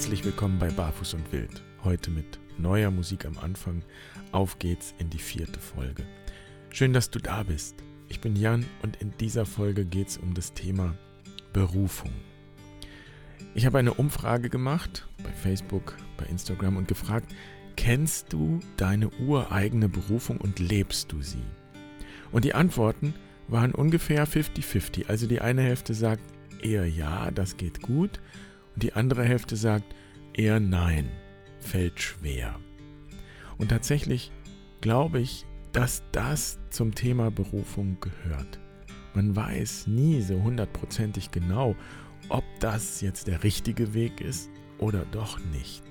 Herzlich willkommen bei Barfuß und Wild. Heute mit neuer Musik am Anfang. Auf geht's in die vierte Folge. Schön, dass du da bist. Ich bin Jan und in dieser Folge geht's um das Thema Berufung. Ich habe eine Umfrage gemacht bei Facebook, bei Instagram und gefragt, kennst du deine ureigene Berufung und lebst du sie? Und die Antworten waren ungefähr 50-50. Also die eine Hälfte sagt eher ja, das geht gut die andere Hälfte sagt eher nein, fällt schwer. Und tatsächlich glaube ich, dass das zum Thema Berufung gehört. Man weiß nie so hundertprozentig genau, ob das jetzt der richtige Weg ist oder doch nicht.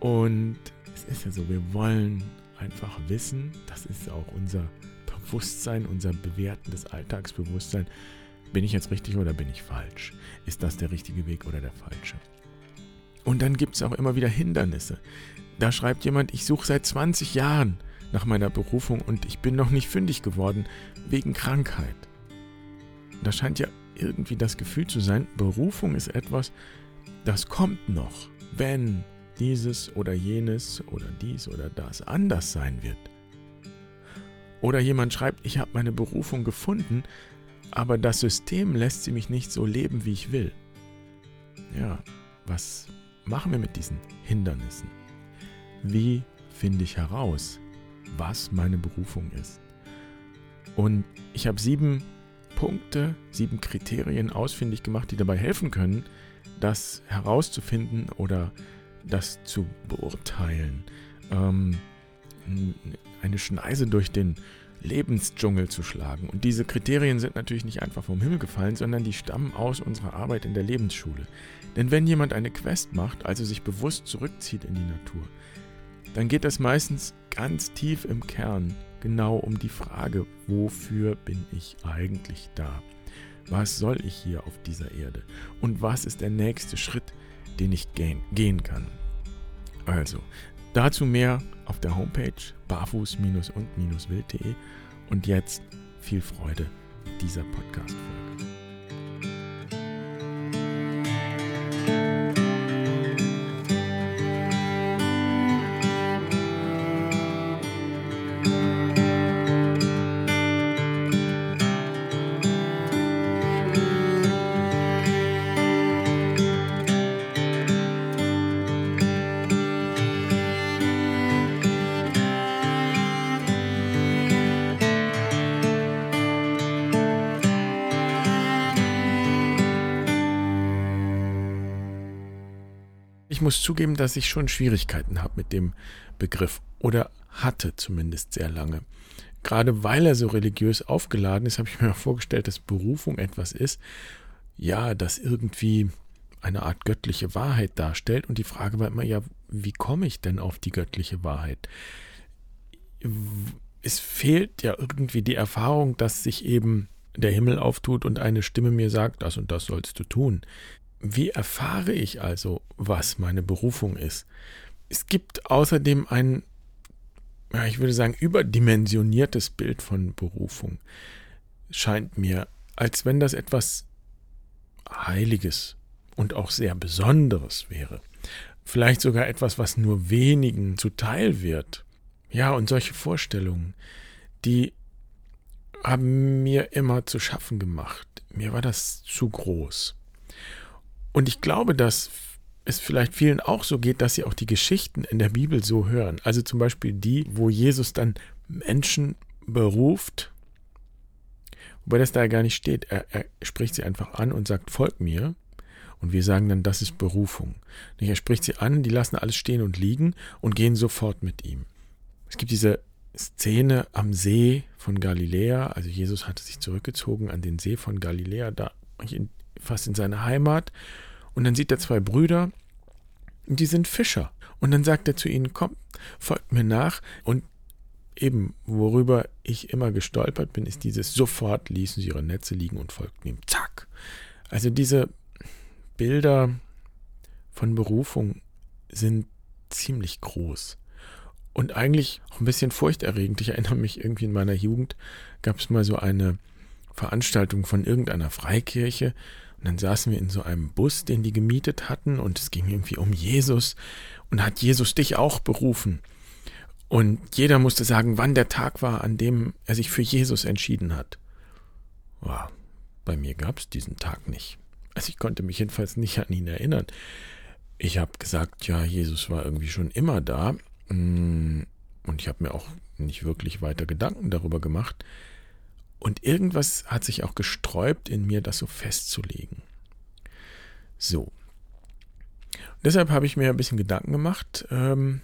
Und es ist ja so, wir wollen einfach wissen, das ist auch unser Bewusstsein, unser bewertendes Alltagsbewusstsein, bin ich jetzt richtig oder bin ich falsch? Ist das der richtige Weg oder der falsche? Und dann gibt es auch immer wieder Hindernisse. Da schreibt jemand, ich suche seit 20 Jahren nach meiner Berufung und ich bin noch nicht fündig geworden wegen Krankheit. Da scheint ja irgendwie das Gefühl zu sein, Berufung ist etwas, das kommt noch, wenn dieses oder jenes oder dies oder das anders sein wird. Oder jemand schreibt, ich habe meine Berufung gefunden, aber das System lässt sie mich nicht so leben, wie ich will. Ja, was machen wir mit diesen Hindernissen? Wie finde ich heraus, was meine Berufung ist? Und ich habe sieben Punkte, sieben Kriterien ausfindig gemacht, die dabei helfen können, das herauszufinden oder das zu beurteilen. Ähm, eine Schneise durch den Lebensdschungel zu schlagen. Und diese Kriterien sind natürlich nicht einfach vom Himmel gefallen, sondern die stammen aus unserer Arbeit in der Lebensschule. Denn wenn jemand eine Quest macht, also sich bewusst zurückzieht in die Natur, dann geht es meistens ganz tief im Kern genau um die Frage, wofür bin ich eigentlich da? Was soll ich hier auf dieser Erde? Und was ist der nächste Schritt, den ich gehen kann? Also, dazu mehr auf der Homepage barfuß-und-wild.de und jetzt viel Freude mit dieser Podcast-Folge. Ich muss zugeben, dass ich schon Schwierigkeiten habe mit dem Begriff oder hatte zumindest sehr lange. Gerade weil er so religiös aufgeladen ist, habe ich mir vorgestellt, dass Berufung etwas ist, ja, das irgendwie eine Art göttliche Wahrheit darstellt. Und die Frage war immer, ja, wie komme ich denn auf die göttliche Wahrheit? Es fehlt ja irgendwie die Erfahrung, dass sich eben der Himmel auftut und eine Stimme mir sagt, das und das sollst du tun. Wie erfahre ich also, was meine Berufung ist? Es gibt außerdem ein, ja, ich würde sagen, überdimensioniertes Bild von Berufung. Scheint mir, als wenn das etwas Heiliges und auch sehr Besonderes wäre. Vielleicht sogar etwas, was nur wenigen zuteil wird. Ja, und solche Vorstellungen, die haben mir immer zu schaffen gemacht. Mir war das zu groß. Und ich glaube, dass es vielleicht vielen auch so geht, dass sie auch die Geschichten in der Bibel so hören. Also zum Beispiel die, wo Jesus dann Menschen beruft, wobei das da gar nicht steht. Er, er spricht sie einfach an und sagt, folg mir. Und wir sagen dann, das ist Berufung. Er spricht sie an, die lassen alles stehen und liegen und gehen sofort mit ihm. Es gibt diese Szene am See von Galiläa. Also Jesus hatte sich zurückgezogen an den See von Galiläa, da fast in seine Heimat. Und dann sieht er zwei Brüder, die sind Fischer. Und dann sagt er zu ihnen, komm, folgt mir nach. Und eben, worüber ich immer gestolpert bin, ist dieses, sofort ließen sie ihre Netze liegen und folgten ihm. Zack. Also diese Bilder von Berufung sind ziemlich groß. Und eigentlich auch ein bisschen furchterregend. Ich erinnere mich irgendwie in meiner Jugend gab es mal so eine Veranstaltung von irgendeiner Freikirche Und dann saßen wir in so einem Bus, den die gemietet hatten, und es ging irgendwie um Jesus. Und hat Jesus dich auch berufen? Und jeder musste sagen, wann der Tag war, an dem er sich für Jesus entschieden hat. Wow, bei mir gab es diesen Tag nicht. Also ich konnte mich jedenfalls nicht an ihn erinnern. Ich habe gesagt, ja, Jesus war irgendwie schon immer da. Mm, und ich habe mir auch nicht wirklich weiter Gedanken darüber gemacht. Und irgendwas hat sich auch gesträubt in mir, das so festzulegen. So. Deshalb habe ich mir ein bisschen Gedanken gemacht, ähm,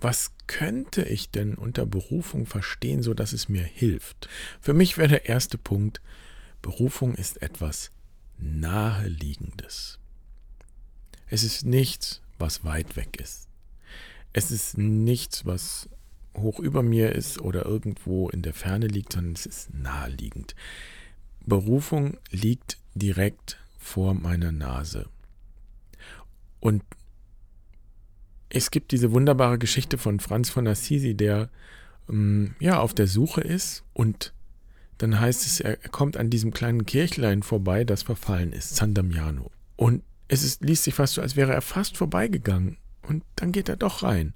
was könnte ich denn unter Berufung verstehen, so dass es mir hilft? Für mich wäre der erste Punkt, Berufung ist etwas Naheliegendes. Es ist nichts, was weit weg ist. Es ist nichts, was hoch über mir ist oder irgendwo in der Ferne liegt, sondern es ist naheliegend. Berufung liegt direkt vor meiner Nase. Und es gibt diese wunderbare Geschichte von Franz von Assisi, der ähm, ja auf der Suche ist und dann heißt es, er kommt an diesem kleinen Kirchlein vorbei, das verfallen ist, San Damiano. Und es ist, liest sich fast so, als wäre er fast vorbeigegangen. Und dann geht er doch rein.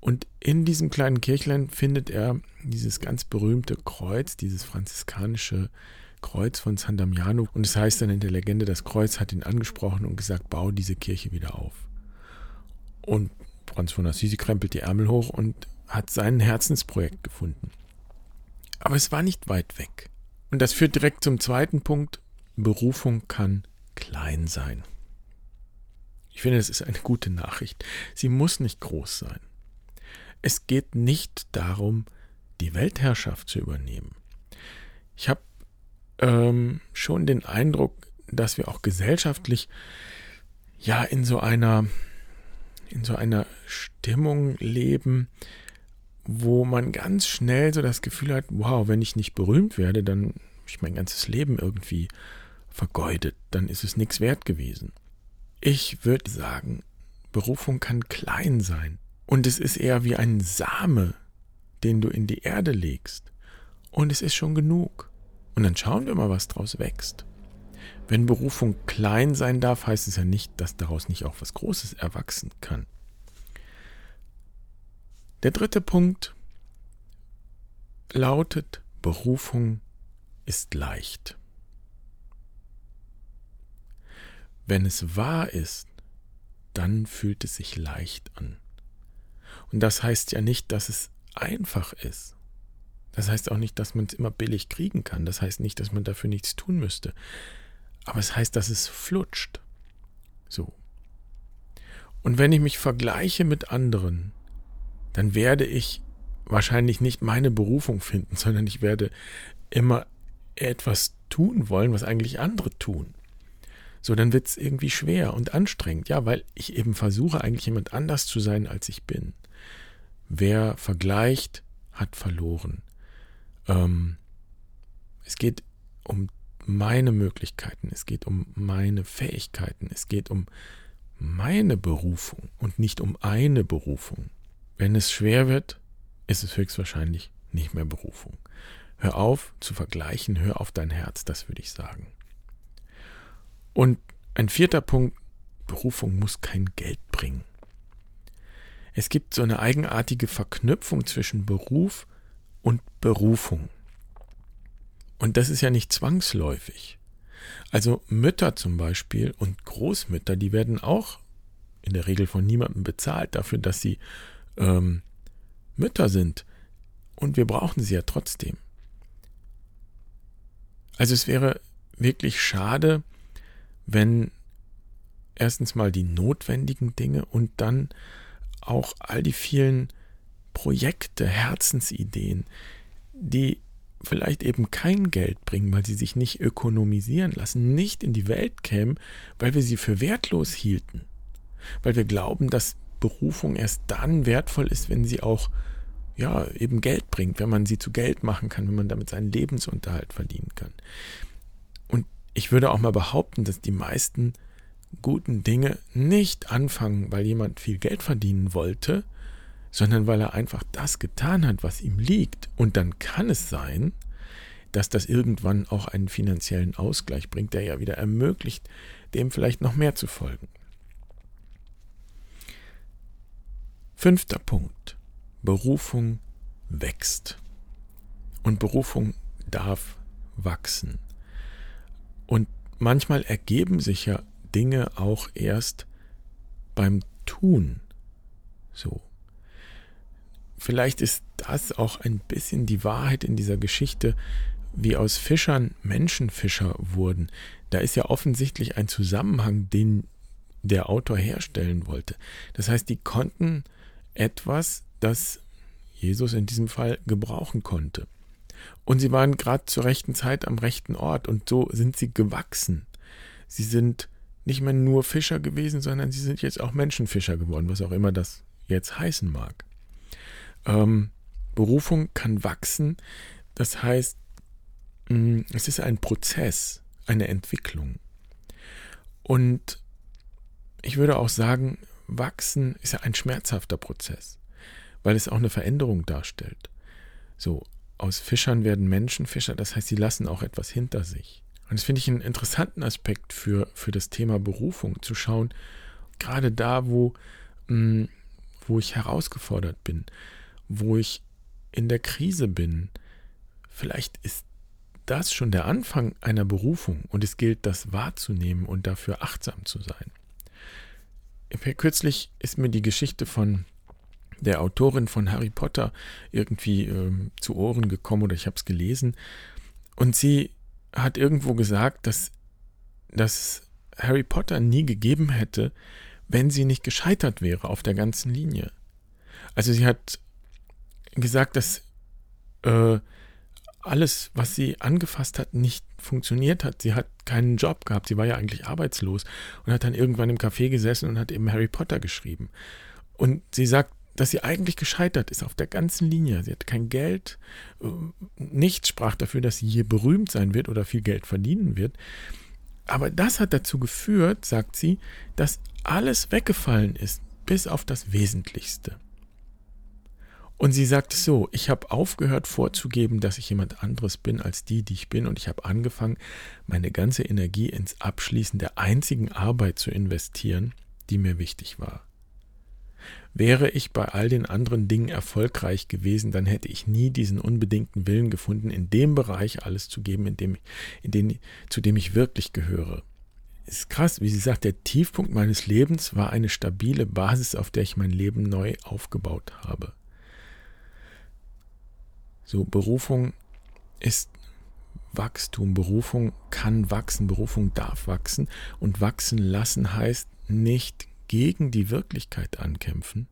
Und in diesem kleinen Kirchlein findet er dieses ganz berühmte Kreuz, dieses franziskanische Kreuz von San Damiano. Und es heißt dann in der Legende, das Kreuz hat ihn angesprochen und gesagt, bau diese Kirche wieder auf. Und Franz von Assisi krempelt die Ärmel hoch und hat sein Herzensprojekt gefunden. Aber es war nicht weit weg. Und das führt direkt zum zweiten Punkt. Berufung kann klein sein. Ich finde, das ist eine gute Nachricht. Sie muss nicht groß sein. Es geht nicht darum, die Weltherrschaft zu übernehmen. Ich habe ähm, schon den Eindruck, dass wir auch gesellschaftlich ja in so einer in so einer Stimmung leben, wo man ganz schnell so das Gefühl hat, wow, wenn ich nicht berühmt werde, dann habe ich mein ganzes Leben irgendwie vergeudet, dann ist es nichts wert gewesen. Ich würde sagen, Berufung kann klein sein. Und es ist eher wie ein Same, den du in die Erde legst. Und es ist schon genug. Und dann schauen wir mal, was daraus wächst. Wenn Berufung klein sein darf, heißt es ja nicht, dass daraus nicht auch was Großes erwachsen kann. Der dritte Punkt lautet, Berufung ist leicht. Wenn es wahr ist, dann fühlt es sich leicht an. Und das heißt ja nicht, dass es einfach ist. Das heißt auch nicht, dass man es immer billig kriegen kann. Das heißt nicht, dass man dafür nichts tun müsste. Aber es heißt, dass es flutscht. So. Und wenn ich mich vergleiche mit anderen, dann werde ich wahrscheinlich nicht meine Berufung finden, sondern ich werde immer etwas tun wollen, was eigentlich andere tun. So, dann wird es irgendwie schwer und anstrengend, ja, weil ich eben versuche, eigentlich jemand anders zu sein, als ich bin. Wer vergleicht, hat verloren. Ähm, es geht um meine Möglichkeiten, es geht um meine Fähigkeiten, es geht um meine Berufung und nicht um eine Berufung. Wenn es schwer wird, ist es höchstwahrscheinlich nicht mehr Berufung. Hör auf zu vergleichen, hör auf dein Herz, das würde ich sagen. Und ein vierter Punkt, Berufung muss kein Geld bringen. Es gibt so eine eigenartige Verknüpfung zwischen Beruf und Berufung. Und das ist ja nicht zwangsläufig. Also Mütter zum Beispiel und Großmütter, die werden auch in der Regel von niemandem bezahlt dafür, dass sie ähm, Mütter sind. Und wir brauchen sie ja trotzdem. Also es wäre wirklich schade, wenn erstens mal die notwendigen Dinge und dann auch all die vielen Projekte, Herzensideen, die vielleicht eben kein Geld bringen, weil sie sich nicht ökonomisieren lassen, nicht in die Welt kämen, weil wir sie für wertlos hielten, weil wir glauben, dass Berufung erst dann wertvoll ist, wenn sie auch ja, eben Geld bringt, wenn man sie zu Geld machen kann, wenn man damit seinen Lebensunterhalt verdienen kann. Und ich würde auch mal behaupten, dass die meisten guten Dinge nicht anfangen, weil jemand viel Geld verdienen wollte, sondern weil er einfach das getan hat, was ihm liegt. Und dann kann es sein, dass das irgendwann auch einen finanziellen Ausgleich bringt, der ja wieder ermöglicht, dem vielleicht noch mehr zu folgen. Fünfter Punkt. Berufung wächst. Und Berufung darf wachsen. Und manchmal ergeben sich ja Dinge auch erst beim Tun. So. Vielleicht ist das auch ein bisschen die Wahrheit in dieser Geschichte, wie aus Fischern Menschenfischer wurden. Da ist ja offensichtlich ein Zusammenhang, den der Autor herstellen wollte. Das heißt, die konnten etwas, das Jesus in diesem Fall gebrauchen konnte. Und sie waren gerade zur rechten Zeit am rechten Ort und so sind sie gewachsen. Sie sind nicht mehr nur Fischer gewesen, sondern sie sind jetzt auch Menschenfischer geworden, was auch immer das jetzt heißen mag. Ähm, Berufung kann wachsen, das heißt, mm, es ist ein Prozess, eine Entwicklung. Und ich würde auch sagen, wachsen ist ja ein schmerzhafter Prozess, weil es auch eine Veränderung darstellt. So, aus Fischern werden Menschenfischer, das heißt, sie lassen auch etwas hinter sich. Und das finde ich einen interessanten Aspekt für, für das Thema Berufung, zu schauen, gerade da, wo, mh, mm, wo ich herausgefordert bin, wo ich in der Krise bin, vielleicht ist das schon der Anfang einer Berufung und es gilt, das wahrzunehmen und dafür achtsam zu sein. Kürzlich ist mir die Geschichte von der Autorin von Harry Potter irgendwie äh, zu Ohren gekommen oder ich habe es gelesen. Und sie hat irgendwo gesagt, dass, dass Harry Potter nie gegeben hätte, wenn sie nicht gescheitert wäre auf der ganzen Linie. Also sie hat gesagt, dass äh, alles, was sie angefasst hat, nicht funktioniert hat. Sie hat keinen Job gehabt. Sie war ja eigentlich arbeitslos und hat dann irgendwann im Café gesessen und hat eben Harry Potter geschrieben. Und sie sagt, dass sie eigentlich gescheitert ist auf der ganzen Linie. Sie hat kein Geld, äh, nichts sprach dafür, dass sie hier berühmt sein wird oder viel Geld verdienen wird. Aber das hat dazu geführt, sagt sie, dass alles weggefallen ist, bis auf das Wesentlichste. Und sie sagt so, ich habe aufgehört vorzugeben, dass ich jemand anderes bin als die, die ich bin, und ich habe angefangen, meine ganze Energie ins Abschließen der einzigen Arbeit zu investieren, die mir wichtig war. Wäre ich bei all den anderen Dingen erfolgreich gewesen, dann hätte ich nie diesen unbedingten Willen gefunden, in dem Bereich alles zu geben, in dem, in den, zu dem ich wirklich gehöre. Ist krass, wie sie sagt, der Tiefpunkt meines Lebens war eine stabile Basis, auf der ich mein Leben neu aufgebaut habe. So, Berufung ist Wachstum. Berufung kann wachsen, Berufung darf wachsen. Und wachsen lassen heißt nicht gegen die Wirklichkeit ankämpfen,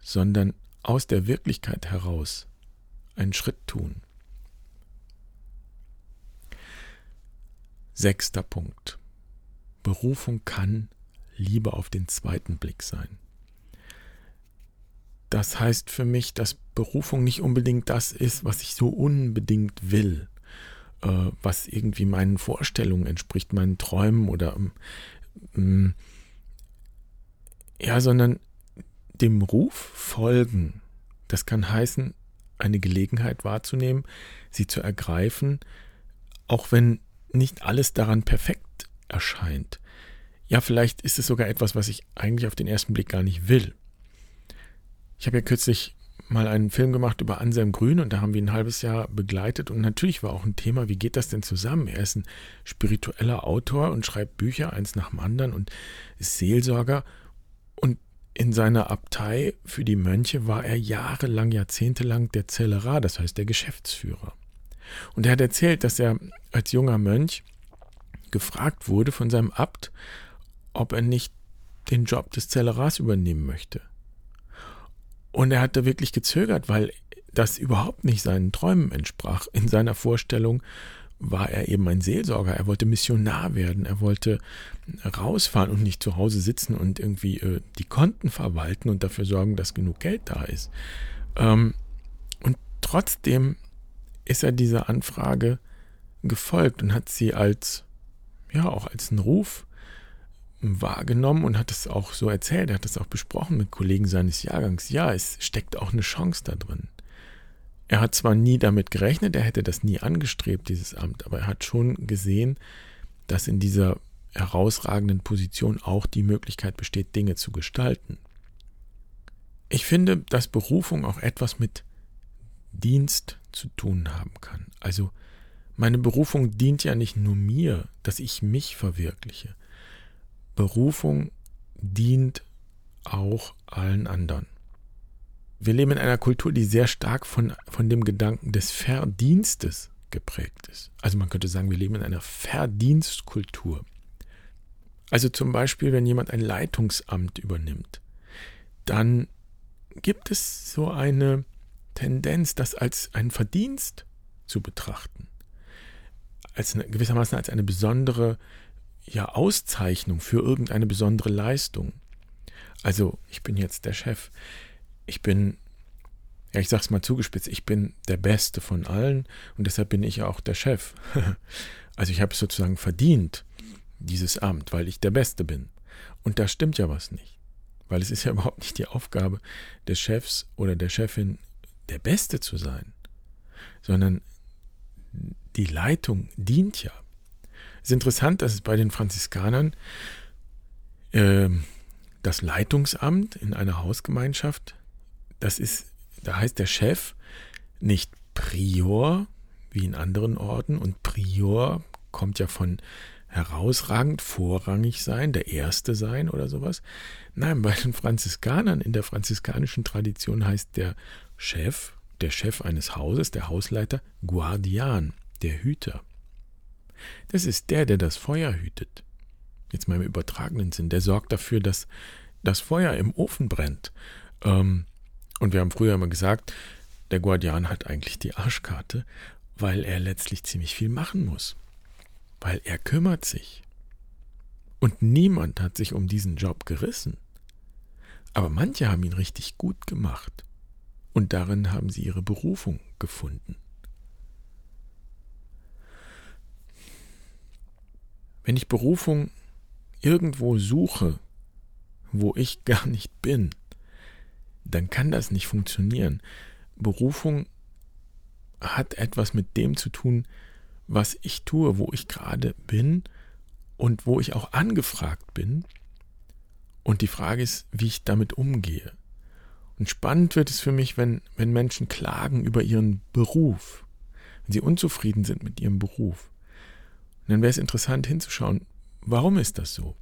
sondern aus der Wirklichkeit heraus einen Schritt tun. Sechster Punkt. Berufung kann Liebe auf den zweiten Blick sein. Das heißt für mich, dass Berufung nicht unbedingt das ist, was ich so unbedingt will, äh, was irgendwie meinen Vorstellungen entspricht, meinen Träumen oder ähm, ja, sondern dem Ruf folgen. Das kann heißen, eine Gelegenheit wahrzunehmen, sie zu ergreifen, auch wenn nicht alles daran perfekt erscheint. Ja, vielleicht ist es sogar etwas, was ich eigentlich auf den ersten Blick gar nicht will. Ich habe ja kürzlich mal einen Film gemacht über Anselm Grün und da haben wir ein halbes Jahr begleitet und natürlich war auch ein Thema, wie geht das denn zusammen? Er ist ein spiritueller Autor und schreibt Bücher eins nach dem anderen und ist Seelsorger in seiner Abtei für die Mönche war er jahrelang, jahrzehntelang der Zellerar, das heißt der Geschäftsführer. Und er hat erzählt, dass er als junger Mönch gefragt wurde von seinem Abt, ob er nicht den Job des Zellerars übernehmen möchte. Und er hatte wirklich gezögert, weil das überhaupt nicht seinen Träumen entsprach. In seiner Vorstellung war er eben ein Seelsorger. Er wollte Missionar werden. Er wollte rausfahren und nicht zu Hause sitzen und irgendwie äh, die Konten verwalten und dafür sorgen, dass genug Geld da ist. Ähm, und trotzdem ist er dieser Anfrage gefolgt und hat sie als, ja, auch als einen Ruf wahrgenommen und hat es auch so erzählt, er hat es auch besprochen mit Kollegen seines Jahrgangs. Ja, es steckt auch eine Chance da drin. Er hat zwar nie damit gerechnet, er hätte das nie angestrebt, dieses Amt, aber er hat schon gesehen, dass in dieser herausragenden Position auch die Möglichkeit besteht, Dinge zu gestalten. Ich finde, dass Berufung auch etwas mit Dienst zu tun haben kann. Also meine Berufung dient ja nicht nur mir, dass ich mich verwirkliche. Berufung dient auch allen anderen. Wir leben in einer Kultur, die sehr stark von, von dem Gedanken des Verdienstes geprägt ist. Also man könnte sagen, wir leben in einer Verdienstkultur. Also zum Beispiel, wenn jemand ein Leitungsamt übernimmt, dann gibt es so eine Tendenz, das als ein Verdienst zu betrachten. Als eine, gewissermaßen als eine besondere ja, Auszeichnung für irgendeine besondere Leistung. Also, ich bin jetzt der Chef. Ich bin, ja, ich sag's mal zugespitzt, ich bin der Beste von allen und deshalb bin ich auch der Chef. also, ich habe sozusagen verdient, dieses Amt, weil ich der Beste bin. Und da stimmt ja was nicht. Weil es ist ja überhaupt nicht die Aufgabe des Chefs oder der Chefin, der Beste zu sein, sondern die Leitung dient ja. Es ist interessant, dass es bei den Franziskanern äh, das Leitungsamt in einer Hausgemeinschaft, das ist, da heißt der Chef nicht Prior wie in anderen Orten und Prior kommt ja von herausragend, vorrangig sein, der Erste sein oder sowas. Nein, bei den Franziskanern in der franziskanischen Tradition heißt der Chef, der Chef eines Hauses, der Hausleiter, Guardian, der Hüter. Das ist der, der das Feuer hütet. Jetzt mal im übertragenen Sinn. Der sorgt dafür, dass das Feuer im Ofen brennt. Ähm, und wir haben früher immer gesagt, der Guardian hat eigentlich die Arschkarte, weil er letztlich ziemlich viel machen muss weil er kümmert sich. Und niemand hat sich um diesen Job gerissen. Aber manche haben ihn richtig gut gemacht. Und darin haben sie ihre Berufung gefunden. Wenn ich Berufung irgendwo suche, wo ich gar nicht bin, dann kann das nicht funktionieren. Berufung hat etwas mit dem zu tun, was ich tue, wo ich gerade bin und wo ich auch angefragt bin. Und die Frage ist, wie ich damit umgehe. Und spannend wird es für mich, wenn, wenn Menschen klagen über ihren Beruf, wenn sie unzufrieden sind mit ihrem Beruf. Und dann wäre es interessant hinzuschauen, warum ist das so?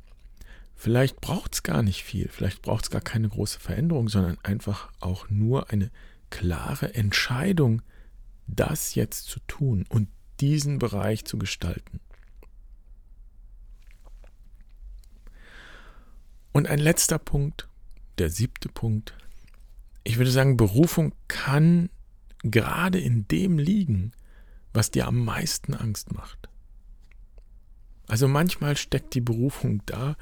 Vielleicht braucht es gar nicht viel, vielleicht braucht es gar keine große Veränderung, sondern einfach auch nur eine klare Entscheidung, das jetzt zu tun und diesen Bereich zu gestalten. Und ein letzter Punkt, der siebte Punkt. Ich würde sagen, Berufung kann gerade in dem liegen, was dir am meisten Angst macht. Also manchmal steckt die Berufung da,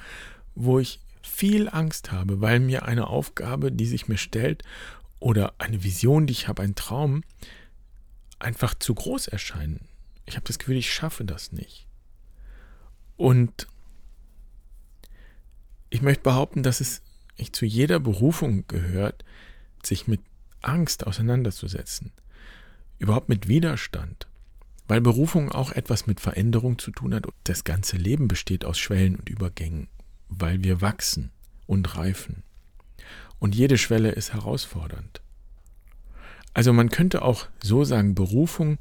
wo ich viel Angst habe, weil mir eine Aufgabe, die sich mir stellt, oder eine Vision, die ich habe, ein Traum, einfach zu groß erscheinen. Ich habe das Gefühl, ich schaffe das nicht. Und ich möchte behaupten, dass es nicht zu jeder Berufung gehört, sich mit Angst auseinanderzusetzen. Überhaupt mit Widerstand. Weil Berufung auch etwas mit Veränderung zu tun hat. Das ganze Leben besteht aus Schwellen und Übergängen, weil wir wachsen und reifen. Und jede Schwelle ist herausfordernd. Also man könnte auch so sagen, Berufung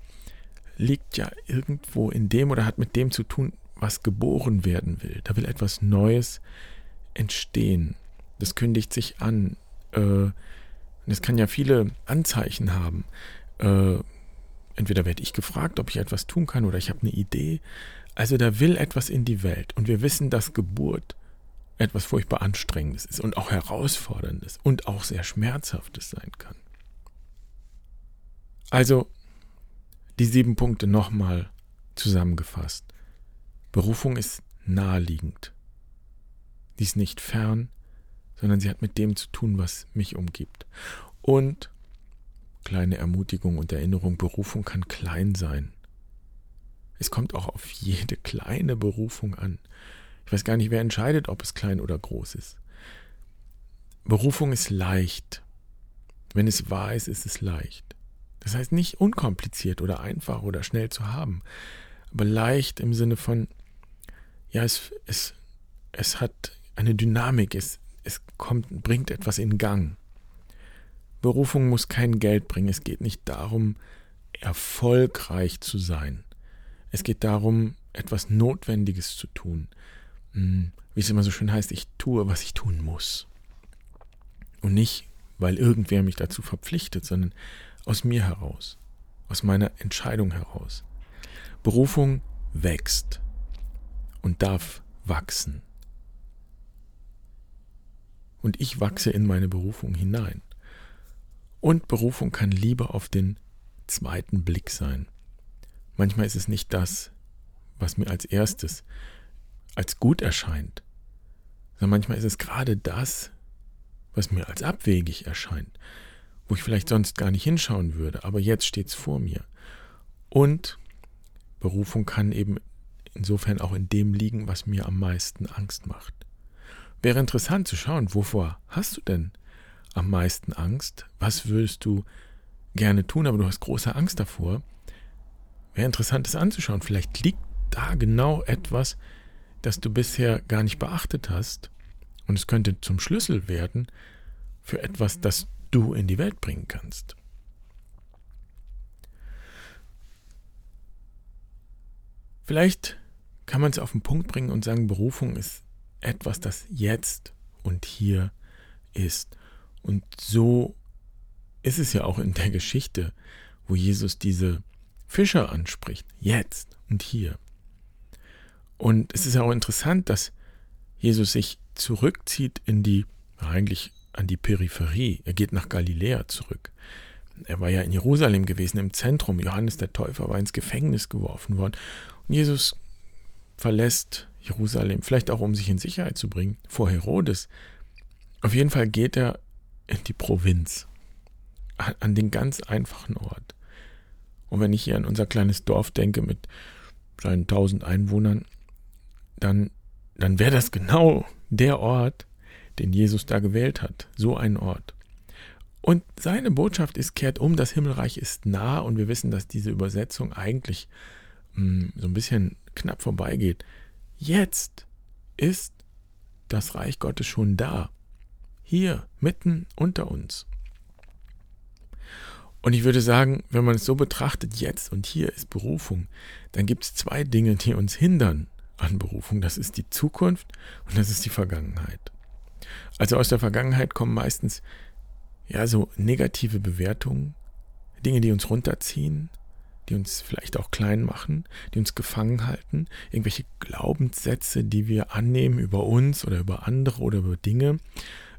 liegt ja irgendwo in dem oder hat mit dem zu tun, was geboren werden will. Da will etwas Neues entstehen. Das kündigt sich an. Äh, das kann ja viele Anzeichen haben. Äh, entweder werde ich gefragt, ob ich etwas tun kann, oder ich habe eine Idee. Also da will etwas in die Welt. Und wir wissen, dass Geburt etwas furchtbar Anstrengendes ist und auch Herausforderndes und auch sehr Schmerzhaftes sein kann. Also die sieben Punkte nochmal zusammengefasst. Berufung ist naheliegend. Die ist nicht fern, sondern sie hat mit dem zu tun, was mich umgibt. Und kleine Ermutigung und Erinnerung, Berufung kann klein sein. Es kommt auch auf jede kleine Berufung an. Ich weiß gar nicht, wer entscheidet, ob es klein oder groß ist. Berufung ist leicht. Wenn es wahr ist, ist es leicht. Das heißt nicht unkompliziert oder einfach oder schnell zu haben, aber leicht im Sinne von, ja, es, es, es hat eine Dynamik, es, es kommt, bringt etwas in Gang. Berufung muss kein Geld bringen. Es geht nicht darum, erfolgreich zu sein. Es geht darum, etwas Notwendiges zu tun. Hm, wie es immer so schön heißt, ich tue, was ich tun muss. Und nicht, weil irgendwer mich dazu verpflichtet, sondern aus mir heraus, aus meiner Entscheidung heraus. Berufung wächst und darf wachsen. Und ich wachse in meine Berufung hinein. Und Berufung kann Liebe auf den zweiten Blick sein. Manchmal ist es nicht das, was mir als erstes als gut erscheint, sondern manchmal ist es gerade das, was mir als abwegig erscheint, wo ich vielleicht sonst gar nicht hinschauen würde, aber jetzt steht es vor mir. Und Berufung kann eben insofern auch in dem liegen, was mir am meisten Angst macht. Wäre interessant zu schauen, wovor hast du denn am meisten Angst? Was würdest du gerne tun, aber du hast große Angst davor? Wäre interessant, das anzuschauen. Vielleicht liegt da genau etwas, das du bisher gar nicht beachtet hast. Und es könnte zum Schlüssel werden für etwas, das du in die Welt bringen kannst. Vielleicht kann man es auf den Punkt bringen und sagen, Berufung ist etwas, das jetzt und hier ist. Und so ist es ja auch in der Geschichte, wo Jesus diese Fischer anspricht, jetzt und hier. Und es ist ja auch interessant, dass Jesus sich zurückzieht in die, eigentlich an die Peripherie. Er geht nach Galiläa zurück. Er war ja in Jerusalem gewesen, im Zentrum. Johannes der Täufer war ins Gefängnis geworfen worden. Und Jesus verlässt Jerusalem, vielleicht auch um sich in Sicherheit zu bringen, vor Herodes. Auf jeden Fall geht er in die Provinz, an den ganz einfachen Ort. Und wenn ich hier an unser kleines Dorf denke mit seinen tausend Einwohnern, dann, dann wäre das genau der Ort, den Jesus da gewählt hat. So ein Ort. Und seine Botschaft ist, kehrt um, das Himmelreich ist nah und wir wissen, dass diese Übersetzung eigentlich mh, hm, so ein bisschen knapp vorbeigeht. Jetzt ist das Reich Gottes schon da. Hier, mitten unter uns. Und ich würde sagen, wenn man es so betrachtet, jetzt und hier ist Berufung, dann gibt es zwei Dinge, die uns hindern an Berufung. Das ist die Zukunft und das ist die Vergangenheit. Also aus der Vergangenheit kommen meistens ja so negative Bewertungen, Dinge, die uns runterziehen, die uns vielleicht auch klein machen, die uns gefangen halten, irgendwelche Glaubenssätze, die wir annehmen über uns oder über andere oder über Dinge.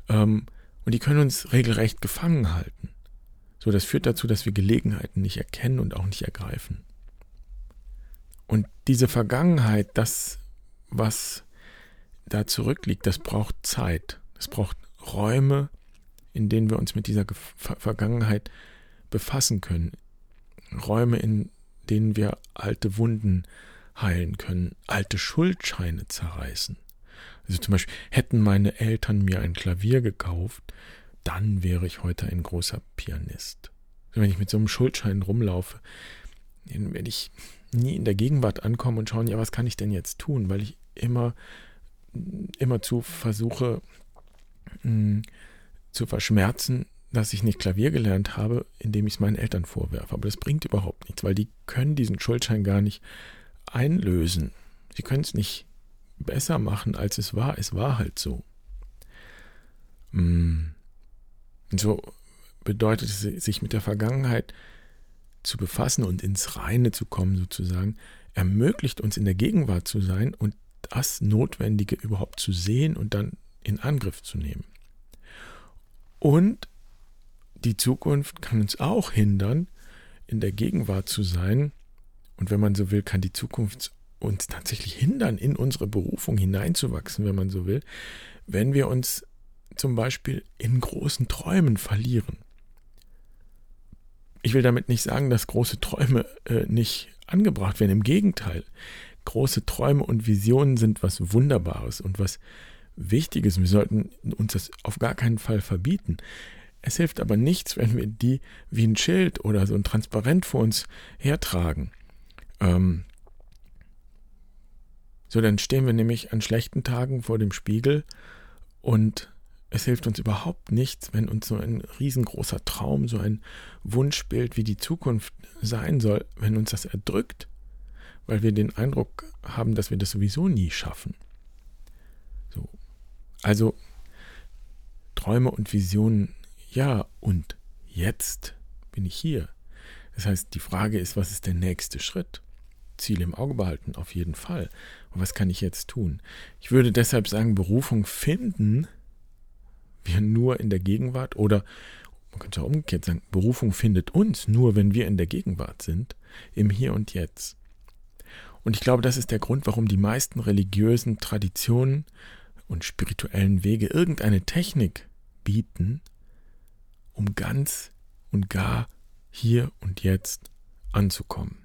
Ähm, und die können uns regelrecht gefangen halten. So, das führt dazu, dass wir Gelegenheiten nicht erkennen und auch nicht ergreifen. Und diese Vergangenheit, das, was da zurückliegt, das braucht Zeit. Es braucht Räume, in denen wir uns mit dieser Vergangenheit befassen können. Räume, in denen wir alte Wunden heilen können, alte Schuldscheine zerreißen. Also zum Beispiel, hätten meine Eltern mir ein Klavier gekauft, dann wäre ich heute ein großer Pianist. Wenn ich mit so einem Schuldschein rumlaufe, dann werde ich nie in der Gegenwart ankommen und schauen, ja, was kann ich denn jetzt tun, weil ich immer, immer zu versuche mh, hm, zu verschmerzen, dass ich nicht Klavier gelernt habe, indem ich es meinen Eltern vorwerfe. Aber das bringt überhaupt nichts, weil die können diesen Schuldschein gar nicht einlösen. Sie können es nicht besser machen, als es war. Es war halt so. Hm. Und so bedeutet es, sich mit der Vergangenheit zu befassen und ins Reine zu kommen, sozusagen, ermöglicht uns in der Gegenwart zu sein und das Notwendige überhaupt zu sehen und dann in Angriff zu nehmen. Und die Zukunft kann uns auch hindern, in der Gegenwart zu sein. Und wenn man so will, kann die Zukunft uns tatsächlich hindern, in unsere Berufung hineinzuwachsen, wenn man so will, wenn wir uns zum Beispiel in großen Träumen verlieren. Ich will damit nicht sagen, dass große Träume äh, nicht angebracht werden. Im Gegenteil, große Träume und Visionen sind was Wunderbares und was Wichtiges. Wir sollten uns das auf gar keinen Fall verbieten. Es hilft aber nichts, wenn wir die wie ein Schild oder so ein Transparent vor uns hertragen. Ähm, so, dann stehen wir nämlich an schlechten Tagen vor dem Spiegel und es hilft uns überhaupt nichts, wenn uns so ein riesengroßer Traum, so ein Wunschbild, wie die Zukunft sein soll, wenn uns das erdrückt, weil wir den Eindruck haben, dass wir das sowieso nie schaffen. So. Also Träume und Visionen, ja, und jetzt bin ich hier. Das heißt, die Frage ist, was ist der nächste Schritt? Ziel im Auge behalten, auf jeden Fall. Und was kann ich jetzt tun? Ich würde deshalb sagen, Berufung finden wir nur in der Gegenwart oder man könnte auch umgekehrt sagen, Berufung findet uns nur, wenn wir in der Gegenwart sind, im Hier und Jetzt. Und ich glaube, das ist der Grund, warum die meisten religiösen Traditionen und spirituellen Wege irgendeine Technik bieten, um ganz und gar hier und jetzt anzukommen.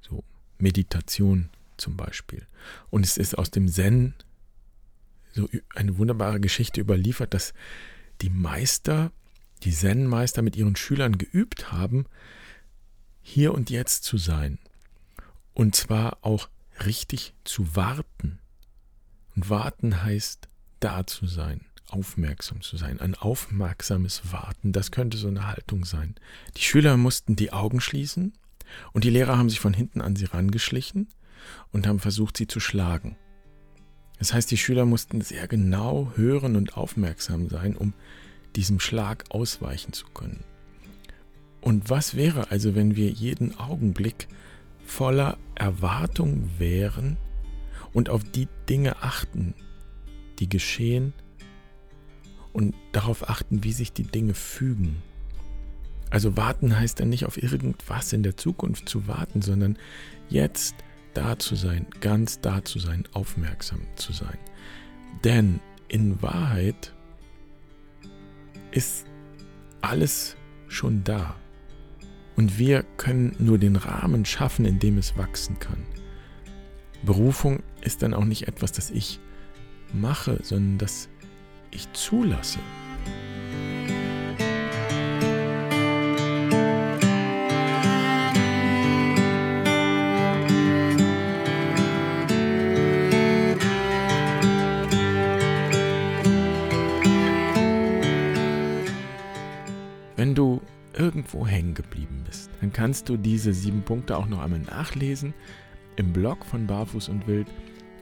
So Meditation zum Beispiel. Und es ist aus dem Zen so eine wunderbare Geschichte überliefert, dass die Meister, die Zen-Meister mit ihren Schülern geübt haben, hier und jetzt zu sein. Und zwar auch richtig zu warten. Und warten heißt da zu sein, aufmerksam zu sein, ein aufmerksames Warten. Das könnte so eine Haltung sein. Die Schüler mussten die Augen schließen und die Lehrer haben sich von hinten an sie rangeschlichen und haben versucht, sie zu schlagen. Das heißt, die Schüler mussten sehr genau hören und aufmerksam sein, um diesem Schlag ausweichen zu können. Und was wäre also, wenn wir jeden Augenblick voller Erwartung wären und auf die Dinge achten, die geschehen und darauf achten, wie sich die Dinge fügen. Also warten heißt dann nicht auf irgendwas in der Zukunft zu warten, sondern jetzt da zu sein, ganz da zu sein, aufmerksam zu sein. Denn in Wahrheit ist alles schon da. Und wir können nur den Rahmen schaffen, in dem es wachsen kann. Berufung ist dann auch nicht etwas, das ich mache, sondern das ich zulasse. Irgendwo hängen geblieben bist, dann kannst du diese sieben Punkte auch noch einmal nachlesen im Blog von Barfuß und Wild.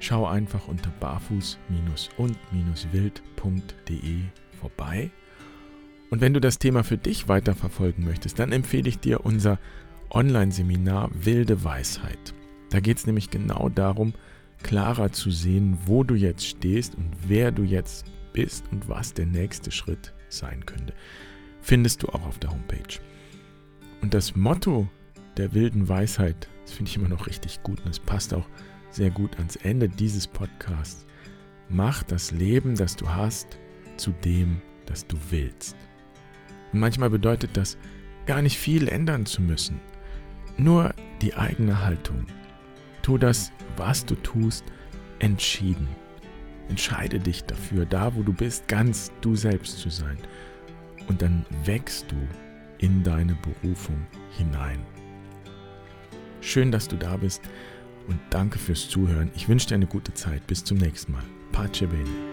Schau einfach unter barfuß-und-wild.de vorbei. Und wenn du das Thema für dich weiterverfolgen möchtest, dann empfehle ich dir unser Online-Seminar Wilde Weisheit. Da geht es nämlich genau darum, klarer zu sehen, wo du jetzt stehst und wer du jetzt bist und was der nächste Schritt sein könnte findest du auch auf der Homepage. Und das Motto der wilden Weisheit, das finde ich immer noch richtig gut und es passt auch sehr gut ans Ende dieses Podcasts. Mach das Leben, das du hast, zu dem, das du willst. Und manchmal bedeutet das, gar nicht viel ändern zu müssen. Nur die eigene Haltung. Tu das, was du tust, entschieden. Entscheide dich dafür, da wo du bist, ganz du selbst zu sein und dann wächst du in deine Berufung hinein. Schön, dass du da bist und danke fürs Zuhören. Ich wünsche dir eine gute Zeit. Bis zum nächsten Mal. Pace bene.